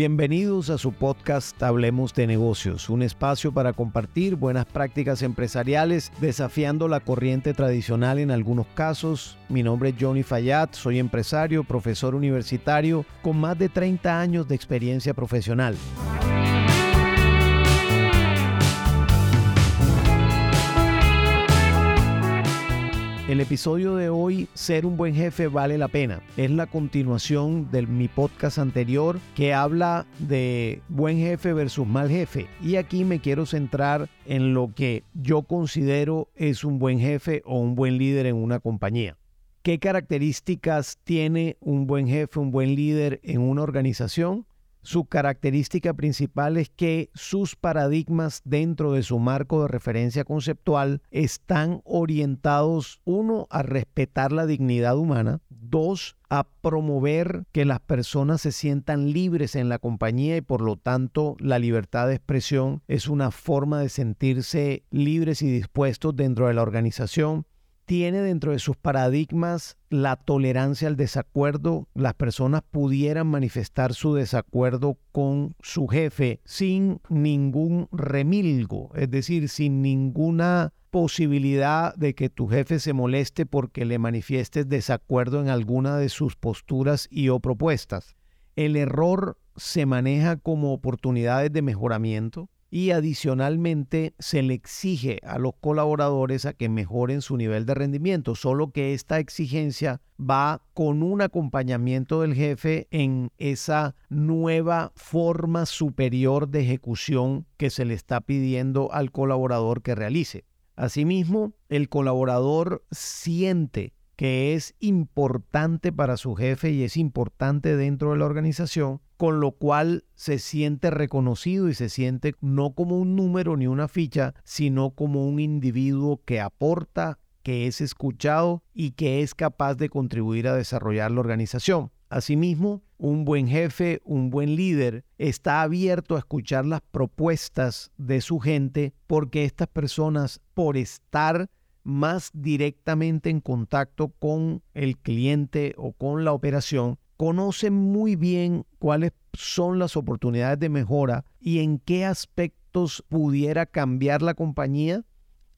Bienvenidos a su podcast Hablemos de negocios, un espacio para compartir buenas prácticas empresariales desafiando la corriente tradicional en algunos casos. Mi nombre es Johnny Fayad, soy empresario, profesor universitario con más de 30 años de experiencia profesional. El episodio de hoy, Ser un buen jefe vale la pena, es la continuación de mi podcast anterior que habla de buen jefe versus mal jefe. Y aquí me quiero centrar en lo que yo considero es un buen jefe o un buen líder en una compañía. ¿Qué características tiene un buen jefe, un buen líder en una organización? Su característica principal es que sus paradigmas dentro de su marco de referencia conceptual están orientados, uno, a respetar la dignidad humana, dos, a promover que las personas se sientan libres en la compañía y por lo tanto la libertad de expresión es una forma de sentirse libres y dispuestos dentro de la organización tiene dentro de sus paradigmas la tolerancia al desacuerdo. Las personas pudieran manifestar su desacuerdo con su jefe sin ningún remilgo, es decir, sin ninguna posibilidad de que tu jefe se moleste porque le manifiestes desacuerdo en alguna de sus posturas y o propuestas. El error se maneja como oportunidades de mejoramiento y adicionalmente se le exige a los colaboradores a que mejoren su nivel de rendimiento, solo que esta exigencia va con un acompañamiento del jefe en esa nueva forma superior de ejecución que se le está pidiendo al colaborador que realice. Asimismo, el colaborador siente que es importante para su jefe y es importante dentro de la organización, con lo cual se siente reconocido y se siente no como un número ni una ficha, sino como un individuo que aporta, que es escuchado y que es capaz de contribuir a desarrollar la organización. Asimismo, un buen jefe, un buen líder, está abierto a escuchar las propuestas de su gente porque estas personas, por estar más directamente en contacto con el cliente o con la operación, conocen muy bien cuáles son las oportunidades de mejora y en qué aspectos pudiera cambiar la compañía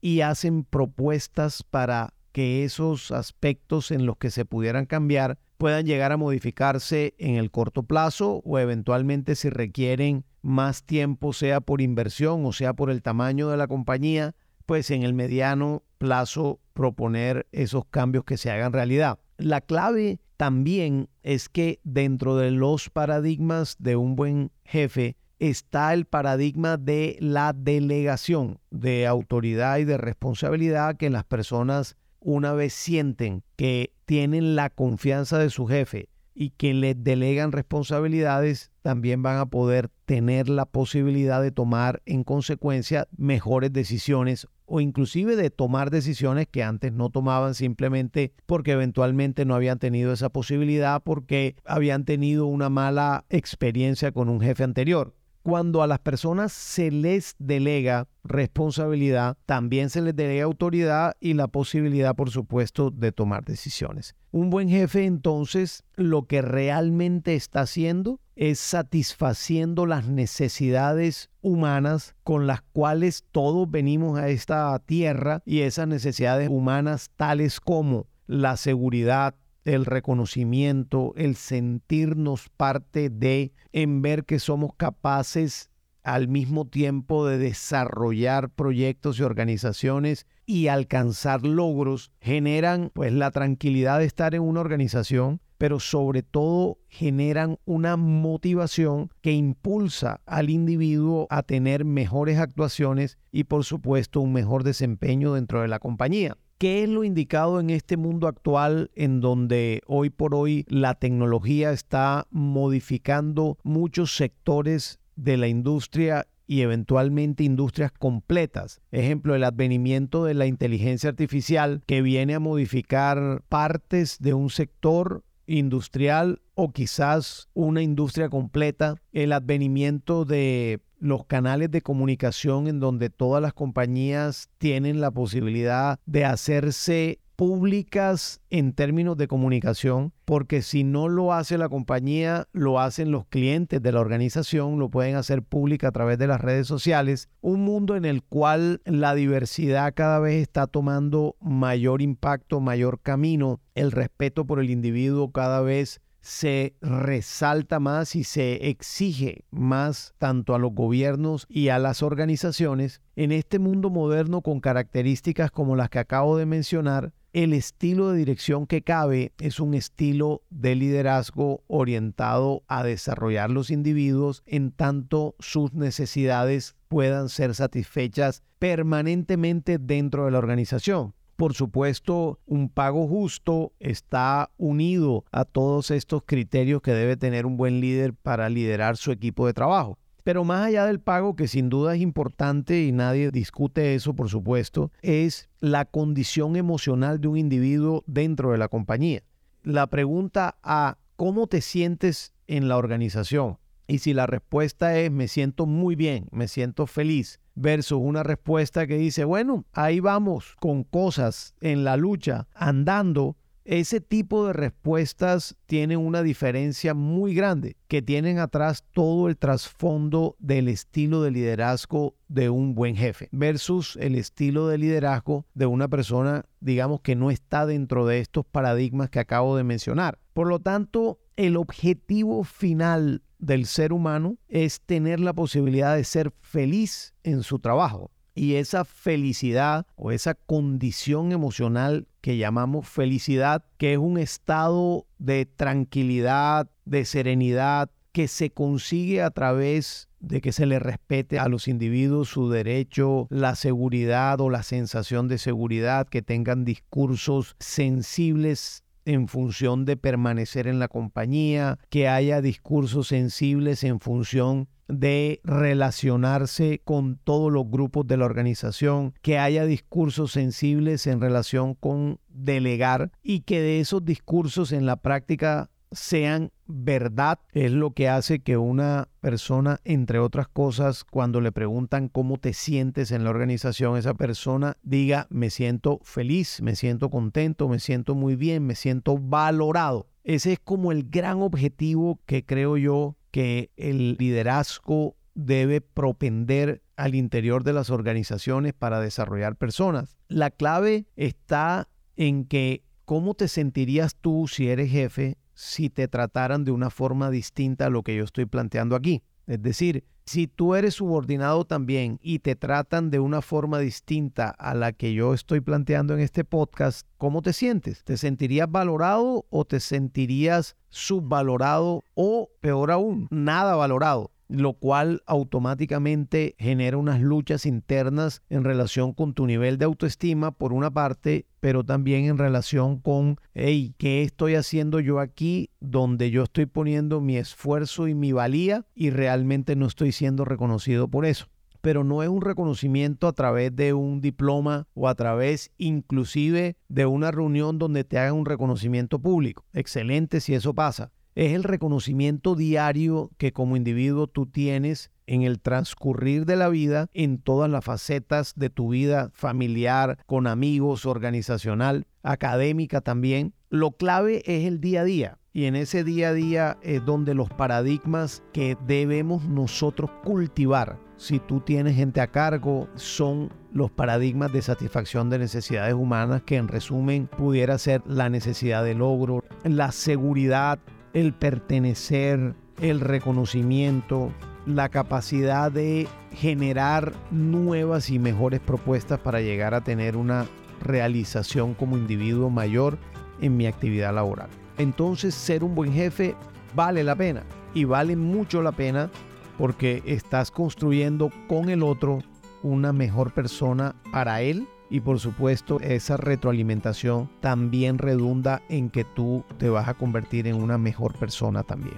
y hacen propuestas para que esos aspectos en los que se pudieran cambiar puedan llegar a modificarse en el corto plazo o eventualmente si requieren más tiempo, sea por inversión o sea por el tamaño de la compañía, pues en el mediano plazo proponer esos cambios que se hagan realidad. La clave también es que dentro de los paradigmas de un buen jefe está el paradigma de la delegación de autoridad y de responsabilidad que las personas una vez sienten que tienen la confianza de su jefe y que les delegan responsabilidades, también van a poder tener la posibilidad de tomar en consecuencia mejores decisiones o inclusive de tomar decisiones que antes no tomaban simplemente porque eventualmente no habían tenido esa posibilidad porque habían tenido una mala experiencia con un jefe anterior. Cuando a las personas se les delega responsabilidad, también se les delega autoridad y la posibilidad, por supuesto, de tomar decisiones. Un buen jefe entonces lo que realmente está haciendo es satisfaciendo las necesidades humanas con las cuales todos venimos a esta tierra y esas necesidades humanas tales como la seguridad, el reconocimiento, el sentirnos parte de, en ver que somos capaces al mismo tiempo de desarrollar proyectos y organizaciones y alcanzar logros, generan pues la tranquilidad de estar en una organización, pero sobre todo generan una motivación que impulsa al individuo a tener mejores actuaciones y por supuesto un mejor desempeño dentro de la compañía. ¿Qué es lo indicado en este mundo actual en donde hoy por hoy la tecnología está modificando muchos sectores de la industria y eventualmente industrias completas. Ejemplo, el advenimiento de la inteligencia artificial que viene a modificar partes de un sector industrial o quizás una industria completa. El advenimiento de los canales de comunicación en donde todas las compañías tienen la posibilidad de hacerse públicas en términos de comunicación, porque si no lo hace la compañía, lo hacen los clientes de la organización, lo pueden hacer pública a través de las redes sociales. Un mundo en el cual la diversidad cada vez está tomando mayor impacto, mayor camino, el respeto por el individuo cada vez se resalta más y se exige más tanto a los gobiernos y a las organizaciones. En este mundo moderno con características como las que acabo de mencionar, el estilo de dirección que cabe es un estilo de liderazgo orientado a desarrollar los individuos en tanto sus necesidades puedan ser satisfechas permanentemente dentro de la organización. Por supuesto, un pago justo está unido a todos estos criterios que debe tener un buen líder para liderar su equipo de trabajo. Pero más allá del pago, que sin duda es importante y nadie discute eso, por supuesto, es la condición emocional de un individuo dentro de la compañía. La pregunta a cómo te sientes en la organización. Y si la respuesta es me siento muy bien, me siento feliz, versus una respuesta que dice, bueno, ahí vamos con cosas en la lucha, andando, ese tipo de respuestas tienen una diferencia muy grande, que tienen atrás todo el trasfondo del estilo de liderazgo de un buen jefe versus el estilo de liderazgo de una persona, digamos, que no está dentro de estos paradigmas que acabo de mencionar. Por lo tanto, el objetivo final del ser humano es tener la posibilidad de ser feliz en su trabajo. Y esa felicidad o esa condición emocional que llamamos felicidad, que es un estado de tranquilidad, de serenidad, que se consigue a través de que se le respete a los individuos su derecho, la seguridad o la sensación de seguridad, que tengan discursos sensibles en función de permanecer en la compañía, que haya discursos sensibles en función de relacionarse con todos los grupos de la organización, que haya discursos sensibles en relación con delegar y que de esos discursos en la práctica sean verdad es lo que hace que una persona, entre otras cosas, cuando le preguntan cómo te sientes en la organización, esa persona diga, me siento feliz, me siento contento, me siento muy bien, me siento valorado. Ese es como el gran objetivo que creo yo que el liderazgo debe propender al interior de las organizaciones para desarrollar personas. La clave está en que cómo te sentirías tú si eres jefe si te trataran de una forma distinta a lo que yo estoy planteando aquí. Es decir, si tú eres subordinado también y te tratan de una forma distinta a la que yo estoy planteando en este podcast, ¿cómo te sientes? ¿Te sentirías valorado o te sentirías subvalorado o, peor aún, nada valorado? Lo cual automáticamente genera unas luchas internas en relación con tu nivel de autoestima, por una parte, pero también en relación con, hey, ¿qué estoy haciendo yo aquí donde yo estoy poniendo mi esfuerzo y mi valía y realmente no estoy siendo reconocido por eso? pero no es un reconocimiento a través de un diploma o a través inclusive de una reunión donde te hagan un reconocimiento público. Excelente si eso pasa, es el reconocimiento diario que como individuo tú tienes en el transcurrir de la vida en todas las facetas de tu vida familiar, con amigos, organizacional, académica también. Lo clave es el día a día. Y en ese día a día es donde los paradigmas que debemos nosotros cultivar, si tú tienes gente a cargo, son los paradigmas de satisfacción de necesidades humanas, que en resumen pudiera ser la necesidad de logro, la seguridad el pertenecer, el reconocimiento, la capacidad de generar nuevas y mejores propuestas para llegar a tener una realización como individuo mayor en mi actividad laboral. Entonces ser un buen jefe vale la pena y vale mucho la pena porque estás construyendo con el otro una mejor persona para él y por supuesto esa retroalimentación también redunda en que tú te vas a convertir en una mejor persona también.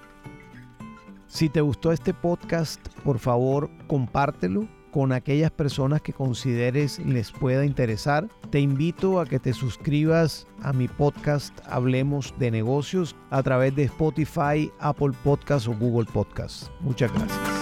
Si te gustó este podcast, por favor compártelo con aquellas personas que consideres les pueda interesar. Te invito a que te suscribas a mi podcast Hablemos de negocios a través de Spotify, Apple Podcasts o Google Podcasts. Muchas gracias.